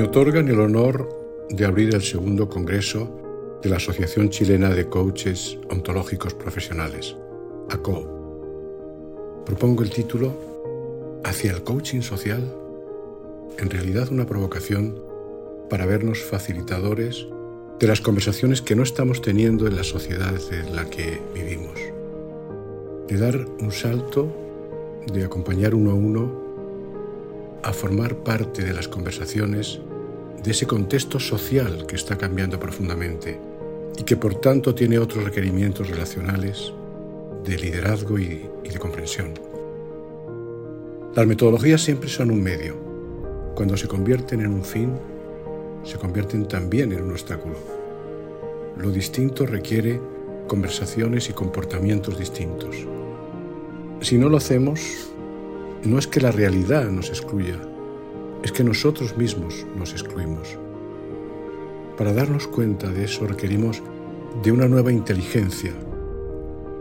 otorgan el honor de abrir el segundo Congreso de la Asociación Chilena de Coaches Ontológicos Profesionales, ACO. Propongo el título Hacia el coaching social, en realidad una provocación para vernos facilitadores de las conversaciones que no estamos teniendo en la sociedad en la que vivimos, de dar un salto, de acompañar uno a uno a formar parte de las conversaciones de ese contexto social que está cambiando profundamente y que por tanto tiene otros requerimientos relacionales de liderazgo y, de comprensión. Las metodologías siempre son un medio. Cuando se convierten en un fin, se convierten también en un obstáculo. Lo distinto requiere conversaciones y comportamientos distintos. Si no lo hacemos, no es que la realidad nos excluya, es que nosotros mismos nos excluimos. Para darnos cuenta de eso requerimos de una nueva inteligencia,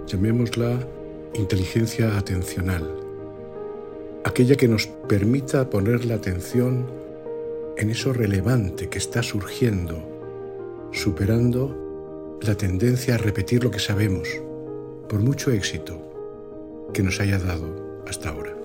llamémosla inteligencia atencional, aquella que nos permita poner la atención en eso relevante que está surgiendo, superando la tendencia a repetir lo que sabemos, por mucho éxito que nos haya dado hasta ahora.